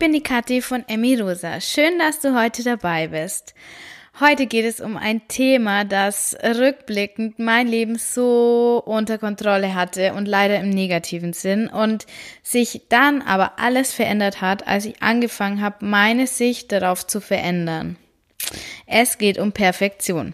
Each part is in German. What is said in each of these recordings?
bin die Kathi von Emmy Rosa. Schön, dass du heute dabei bist. Heute geht es um ein Thema, das rückblickend mein Leben so unter Kontrolle hatte und leider im negativen Sinn und sich dann aber alles verändert hat, als ich angefangen habe, meine Sicht darauf zu verändern. Es geht um Perfektion.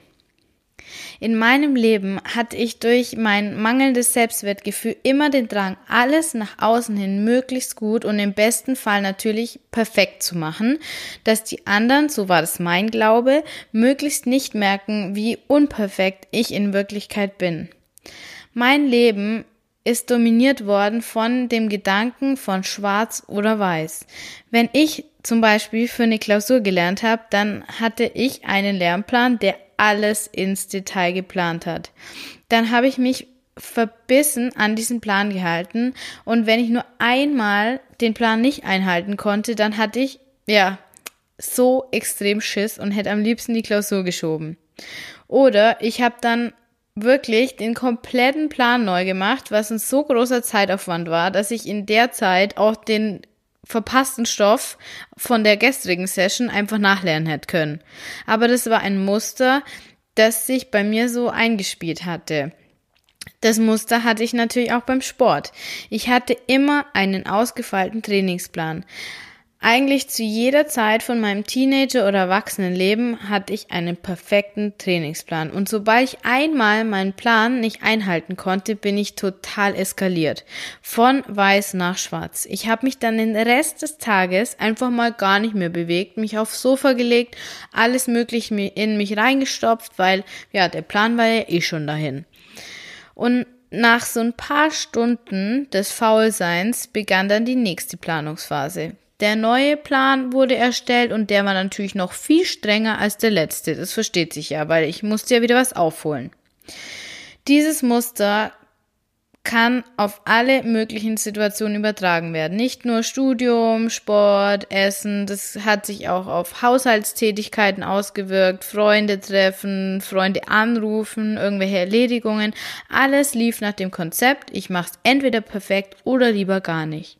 In meinem Leben hatte ich durch mein mangelndes Selbstwertgefühl immer den Drang, alles nach außen hin möglichst gut und im besten Fall natürlich perfekt zu machen, dass die anderen, so war das mein Glaube, möglichst nicht merken, wie unperfekt ich in Wirklichkeit bin. Mein Leben ist dominiert worden von dem Gedanken von schwarz oder weiß. Wenn ich zum Beispiel für eine Klausur gelernt habe, dann hatte ich einen Lernplan, der alles ins Detail geplant hat. Dann habe ich mich verbissen an diesen Plan gehalten und wenn ich nur einmal den Plan nicht einhalten konnte, dann hatte ich, ja, so extrem Schiss und hätte am liebsten die Klausur geschoben. Oder ich habe dann wirklich den kompletten Plan neu gemacht, was ein so großer Zeitaufwand war, dass ich in der Zeit auch den verpassten Stoff von der gestrigen Session einfach nachlernen hätte können. Aber das war ein Muster, das sich bei mir so eingespielt hatte. Das Muster hatte ich natürlich auch beim Sport. Ich hatte immer einen ausgefeilten Trainingsplan. Eigentlich zu jeder Zeit von meinem Teenager- oder Erwachsenenleben hatte ich einen perfekten Trainingsplan. Und sobald ich einmal meinen Plan nicht einhalten konnte, bin ich total eskaliert. Von weiß nach schwarz. Ich habe mich dann den Rest des Tages einfach mal gar nicht mehr bewegt, mich aufs Sofa gelegt, alles mögliche in mich reingestopft, weil ja, der Plan war ja eh schon dahin. Und nach so ein paar Stunden des Faulseins begann dann die nächste Planungsphase. Der neue Plan wurde erstellt und der war natürlich noch viel strenger als der letzte. Das versteht sich ja, weil ich musste ja wieder was aufholen. Dieses Muster kann auf alle möglichen Situationen übertragen werden. Nicht nur Studium, Sport, Essen, das hat sich auch auf Haushaltstätigkeiten ausgewirkt, Freunde treffen, Freunde anrufen, irgendwelche Erledigungen. Alles lief nach dem Konzept, ich mach's entweder perfekt oder lieber gar nicht.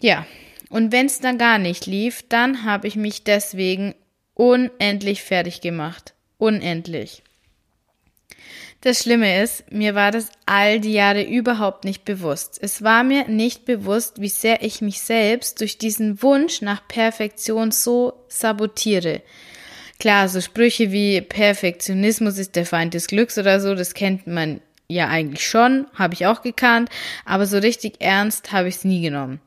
Ja, und wenn es dann gar nicht lief, dann habe ich mich deswegen unendlich fertig gemacht. Unendlich. Das Schlimme ist, mir war das all die Jahre überhaupt nicht bewusst. Es war mir nicht bewusst, wie sehr ich mich selbst durch diesen Wunsch nach Perfektion so sabotiere. Klar, so Sprüche wie Perfektionismus ist der Feind des Glücks oder so, das kennt man ja eigentlich schon, habe ich auch gekannt, aber so richtig ernst habe ich es nie genommen.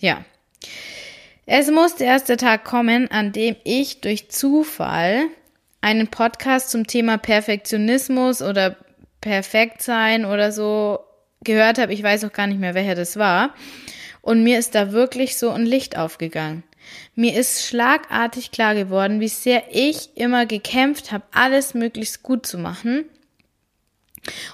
Ja, es erst der Tag kommen, an dem ich durch Zufall einen Podcast zum Thema Perfektionismus oder Perfektsein oder so gehört habe. Ich weiß auch gar nicht mehr, welcher das war. Und mir ist da wirklich so ein Licht aufgegangen. Mir ist schlagartig klar geworden, wie sehr ich immer gekämpft habe, alles möglichst gut zu machen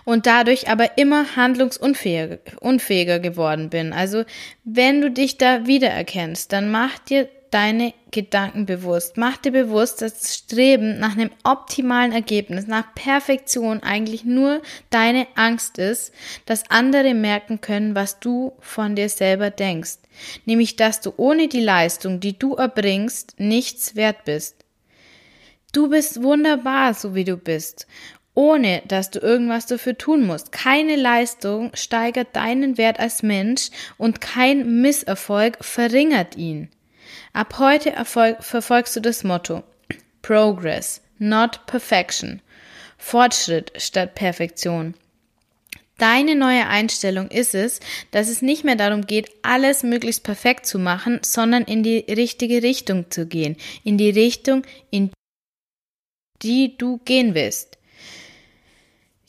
und dadurch aber immer handlungsunfähiger unfähiger geworden bin. Also wenn du dich da wiedererkennst, dann mach dir deine Gedanken bewusst. Mach dir bewusst, dass das Streben nach einem optimalen Ergebnis, nach Perfektion eigentlich nur deine Angst ist, dass andere merken können, was du von dir selber denkst. Nämlich, dass du ohne die Leistung, die du erbringst, nichts wert bist. Du bist wunderbar, so wie du bist ohne dass du irgendwas dafür tun musst. Keine Leistung steigert deinen Wert als Mensch und kein Misserfolg verringert ihn. Ab heute erfolg, verfolgst du das Motto Progress, not Perfection. Fortschritt statt Perfektion. Deine neue Einstellung ist es, dass es nicht mehr darum geht, alles möglichst perfekt zu machen, sondern in die richtige Richtung zu gehen, in die Richtung, in die du gehen willst.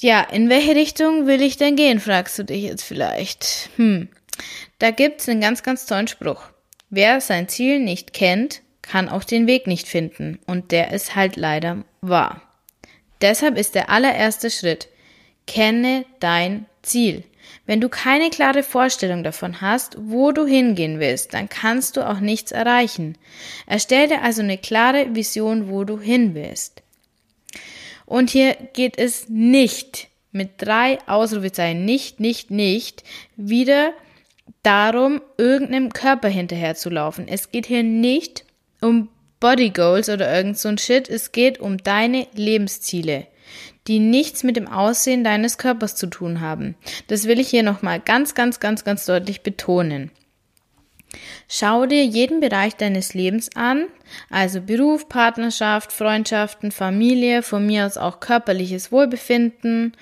Ja, in welche Richtung will ich denn gehen, fragst du dich jetzt vielleicht. Hm, da gibt's einen ganz, ganz tollen Spruch. Wer sein Ziel nicht kennt, kann auch den Weg nicht finden. Und der ist halt leider wahr. Deshalb ist der allererste Schritt, kenne dein Ziel. Wenn du keine klare Vorstellung davon hast, wo du hingehen willst, dann kannst du auch nichts erreichen. Erstell dir also eine klare Vision, wo du hin willst. Und hier geht es nicht mit drei Ausrufezeichen, nicht, nicht, nicht, wieder darum, irgendeinem Körper hinterher zu laufen. Es geht hier nicht um Body Goals oder irgend so ein Shit. Es geht um deine Lebensziele, die nichts mit dem Aussehen deines Körpers zu tun haben. Das will ich hier nochmal ganz, ganz, ganz, ganz deutlich betonen. Schau dir jeden Bereich deines Lebens an, also Beruf, Partnerschaft, Freundschaften, Familie, von mir aus auch körperliches Wohlbefinden,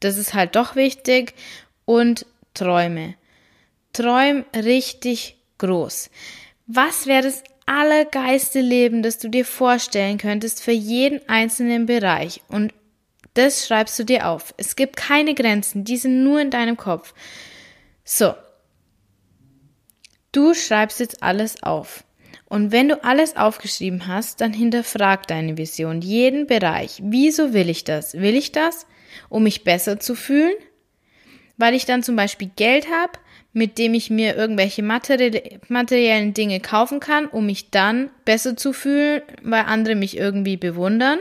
das ist halt doch wichtig, und Träume. Träum richtig groß. Was wäre das allergeiste Leben, das du dir vorstellen könntest für jeden einzelnen Bereich? Und das schreibst du dir auf. Es gibt keine Grenzen, die sind nur in deinem Kopf. So. Du schreibst jetzt alles auf. Und wenn du alles aufgeschrieben hast, dann hinterfrag deine Vision, jeden Bereich. Wieso will ich das? Will ich das, um mich besser zu fühlen? Weil ich dann zum Beispiel Geld habe, mit dem ich mir irgendwelche materiellen Dinge kaufen kann, um mich dann besser zu fühlen, weil andere mich irgendwie bewundern?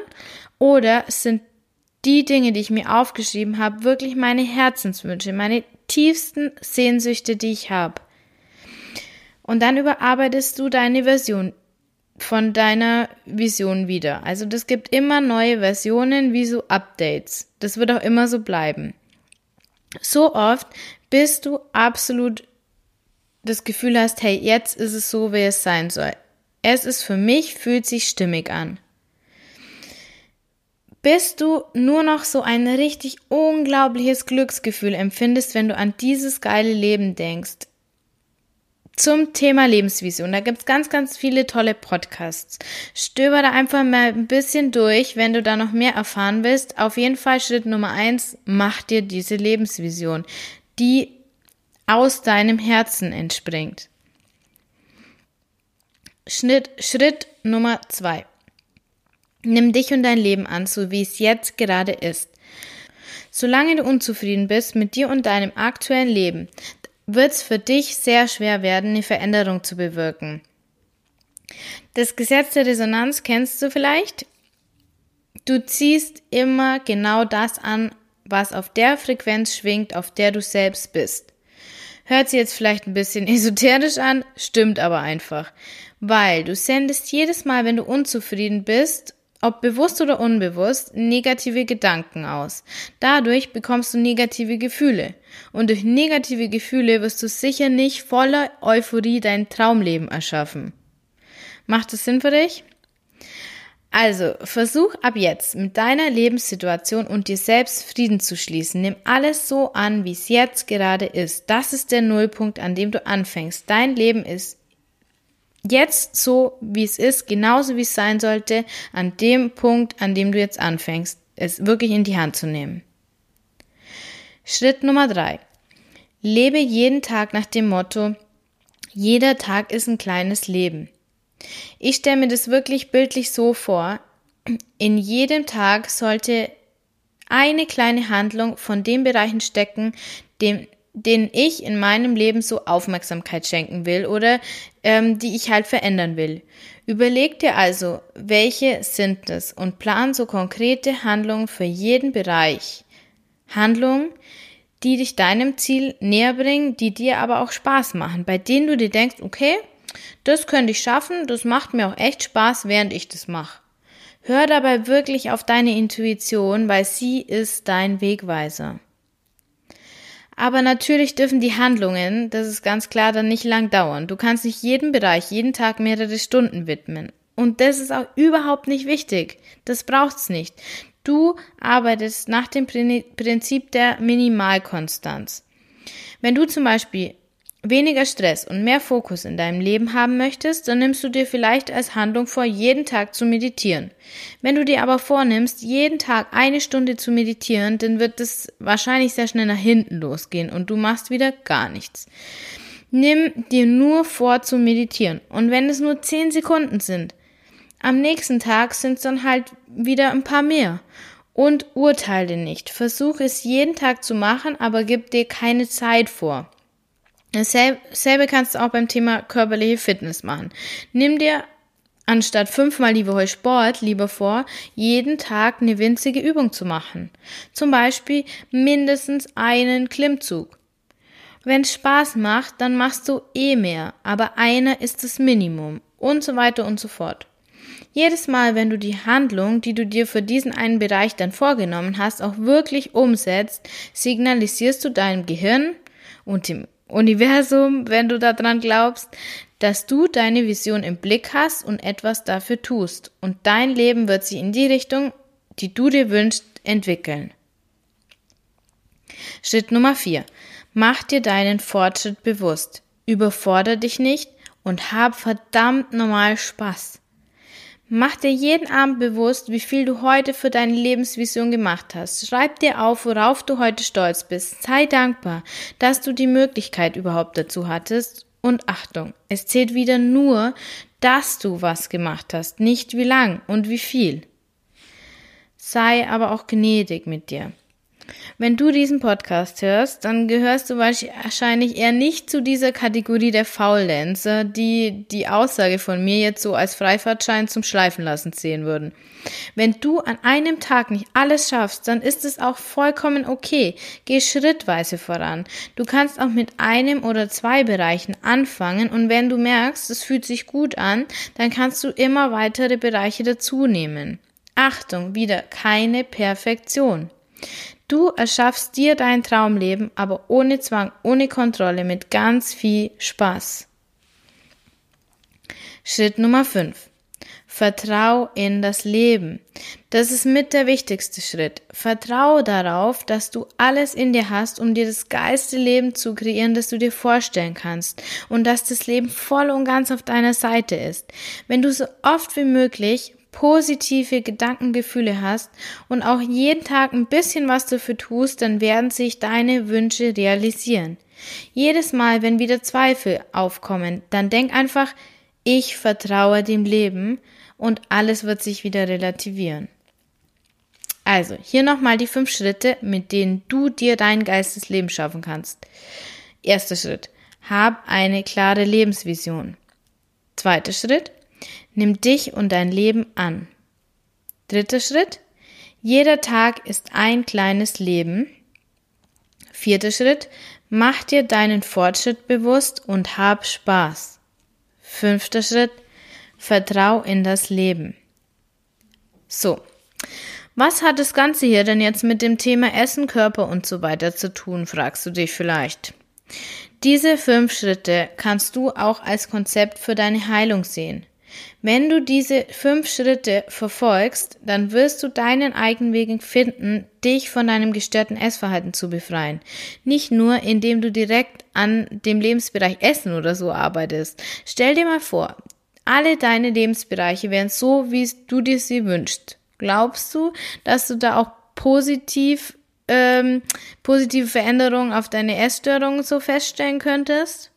Oder sind die Dinge, die ich mir aufgeschrieben habe, wirklich meine Herzenswünsche, meine tiefsten Sehnsüchte, die ich habe? Und dann überarbeitest du deine Version von deiner Vision wieder. Also das gibt immer neue Versionen wie so Updates. Das wird auch immer so bleiben. So oft, bis du absolut das Gefühl hast, hey, jetzt ist es so, wie es sein soll. Es ist für mich, fühlt sich stimmig an. Bis du nur noch so ein richtig unglaubliches Glücksgefühl empfindest, wenn du an dieses geile Leben denkst zum Thema Lebensvision. Da gibt's ganz, ganz viele tolle Podcasts. Stöber da einfach mal ein bisschen durch, wenn du da noch mehr erfahren willst. Auf jeden Fall Schritt Nummer eins, mach dir diese Lebensvision, die aus deinem Herzen entspringt. Schritt, Schritt Nummer zwei. Nimm dich und dein Leben an, so wie es jetzt gerade ist. Solange du unzufrieden bist mit dir und deinem aktuellen Leben, wird es für dich sehr schwer werden, eine Veränderung zu bewirken. Das Gesetz der Resonanz kennst du vielleicht? Du ziehst immer genau das an, was auf der Frequenz schwingt, auf der du selbst bist. Hört sich jetzt vielleicht ein bisschen esoterisch an, stimmt aber einfach. Weil du sendest jedes Mal, wenn du unzufrieden bist ob bewusst oder unbewusst, negative Gedanken aus. Dadurch bekommst du negative Gefühle. Und durch negative Gefühle wirst du sicher nicht voller Euphorie dein Traumleben erschaffen. Macht das Sinn für dich? Also, versuch ab jetzt mit deiner Lebenssituation und dir selbst Frieden zu schließen. Nimm alles so an, wie es jetzt gerade ist. Das ist der Nullpunkt, an dem du anfängst. Dein Leben ist jetzt so, wie es ist, genauso wie es sein sollte, an dem Punkt, an dem du jetzt anfängst, es wirklich in die Hand zu nehmen. Schritt Nummer drei. Lebe jeden Tag nach dem Motto, jeder Tag ist ein kleines Leben. Ich stelle mir das wirklich bildlich so vor, in jedem Tag sollte eine kleine Handlung von den Bereichen stecken, dem, denen ich in meinem Leben so Aufmerksamkeit schenken will oder ähm, die ich halt verändern will. Überleg dir also, welche sind es und plan so konkrete Handlungen für jeden Bereich. Handlungen, die dich deinem Ziel näher bringen, die dir aber auch Spaß machen, bei denen du dir denkst, okay, das könnte ich schaffen, das macht mir auch echt Spaß, während ich das mache. Hör dabei wirklich auf deine Intuition, weil sie ist dein Wegweiser. Aber natürlich dürfen die Handlungen, das ist ganz klar, dann nicht lang dauern. Du kannst nicht jedem Bereich jeden Tag mehrere Stunden widmen. Und das ist auch überhaupt nicht wichtig. Das braucht's nicht. Du arbeitest nach dem Prinzip der Minimalkonstanz. Wenn du zum Beispiel weniger Stress und mehr Fokus in deinem Leben haben möchtest, dann nimmst du dir vielleicht als Handlung vor, jeden Tag zu meditieren. Wenn du dir aber vornimmst, jeden Tag eine Stunde zu meditieren, dann wird es wahrscheinlich sehr schnell nach hinten losgehen und du machst wieder gar nichts. Nimm dir nur vor zu meditieren und wenn es nur zehn Sekunden sind, am nächsten Tag sind es dann halt wieder ein paar mehr. Und urteile nicht. Versuch es jeden Tag zu machen, aber gib dir keine Zeit vor. Dasselbe kannst du auch beim Thema körperliche Fitness machen. Nimm dir anstatt fünfmal die Woche Sport lieber vor, jeden Tag eine winzige Übung zu machen. Zum Beispiel mindestens einen Klimmzug. Wenn es Spaß macht, dann machst du eh mehr, aber einer ist das Minimum und so weiter und so fort. Jedes Mal, wenn du die Handlung, die du dir für diesen einen Bereich dann vorgenommen hast, auch wirklich umsetzt, signalisierst du deinem Gehirn und dem Universum, wenn du daran glaubst, dass du deine Vision im Blick hast und etwas dafür tust. Und dein Leben wird sich in die Richtung, die du dir wünschst, entwickeln. Schritt Nummer 4. Mach dir deinen Fortschritt bewusst. Überfordere dich nicht und hab verdammt normal Spaß. Mach dir jeden Abend bewusst, wie viel du heute für deine Lebensvision gemacht hast. Schreib dir auf, worauf du heute stolz bist. Sei dankbar, dass du die Möglichkeit überhaupt dazu hattest. Und Achtung, es zählt wieder nur, dass du was gemacht hast, nicht wie lang und wie viel. Sei aber auch gnädig mit dir. Wenn du diesen Podcast hörst, dann gehörst du wahrscheinlich eher nicht zu dieser Kategorie der Faulenzer, die die Aussage von mir jetzt so als Freifahrtschein zum Schleifen lassen sehen würden. Wenn du an einem Tag nicht alles schaffst, dann ist es auch vollkommen okay. Geh schrittweise voran. Du kannst auch mit einem oder zwei Bereichen anfangen und wenn du merkst, es fühlt sich gut an, dann kannst du immer weitere Bereiche dazu nehmen. Achtung, wieder keine Perfektion. Du erschaffst dir dein Traumleben, aber ohne Zwang, ohne Kontrolle, mit ganz viel Spaß. Schritt Nummer 5. Vertrau in das Leben. Das ist mit der wichtigste Schritt. Vertrau darauf, dass du alles in dir hast, um dir das geilste Leben zu kreieren, das du dir vorstellen kannst und dass das Leben voll und ganz auf deiner Seite ist. Wenn du so oft wie möglich positive Gedankengefühle hast und auch jeden Tag ein bisschen was dafür tust, dann werden sich deine Wünsche realisieren. Jedes Mal, wenn wieder Zweifel aufkommen, dann denk einfach, ich vertraue dem Leben und alles wird sich wieder relativieren. Also, hier nochmal die fünf Schritte, mit denen du dir dein Geistesleben schaffen kannst. Erster Schritt. Hab eine klare Lebensvision. Zweiter Schritt. Nimm dich und dein Leben an. Dritter Schritt. Jeder Tag ist ein kleines Leben. Vierter Schritt. Mach dir deinen Fortschritt bewusst und hab Spaß. Fünfter Schritt. Vertrau in das Leben. So. Was hat das Ganze hier denn jetzt mit dem Thema Essen, Körper und so weiter zu tun, fragst du dich vielleicht. Diese fünf Schritte kannst du auch als Konzept für deine Heilung sehen. Wenn du diese fünf Schritte verfolgst, dann wirst du deinen eigenen Weg finden, dich von deinem gestörten Essverhalten zu befreien. Nicht nur, indem du direkt an dem Lebensbereich Essen oder so arbeitest. Stell dir mal vor, alle deine Lebensbereiche wären so, wie du dir sie wünschst. Glaubst du, dass du da auch positiv ähm, positive Veränderungen auf deine Essstörungen so feststellen könntest?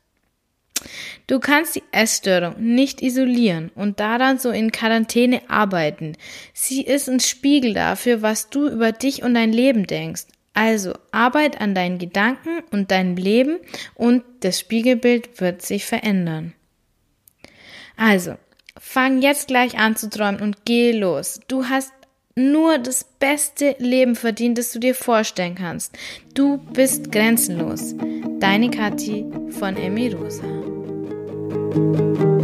Du kannst die Essstörung nicht isolieren und daran so in Quarantäne arbeiten. Sie ist ein Spiegel dafür, was du über dich und dein Leben denkst. Also arbeit an deinen Gedanken und deinem Leben und das Spiegelbild wird sich verändern. Also, fang jetzt gleich an zu träumen und geh los. Du hast nur das beste Leben verdient, das du dir vorstellen kannst. Du bist grenzenlos. Deine Kathi von Emi Rosa. Música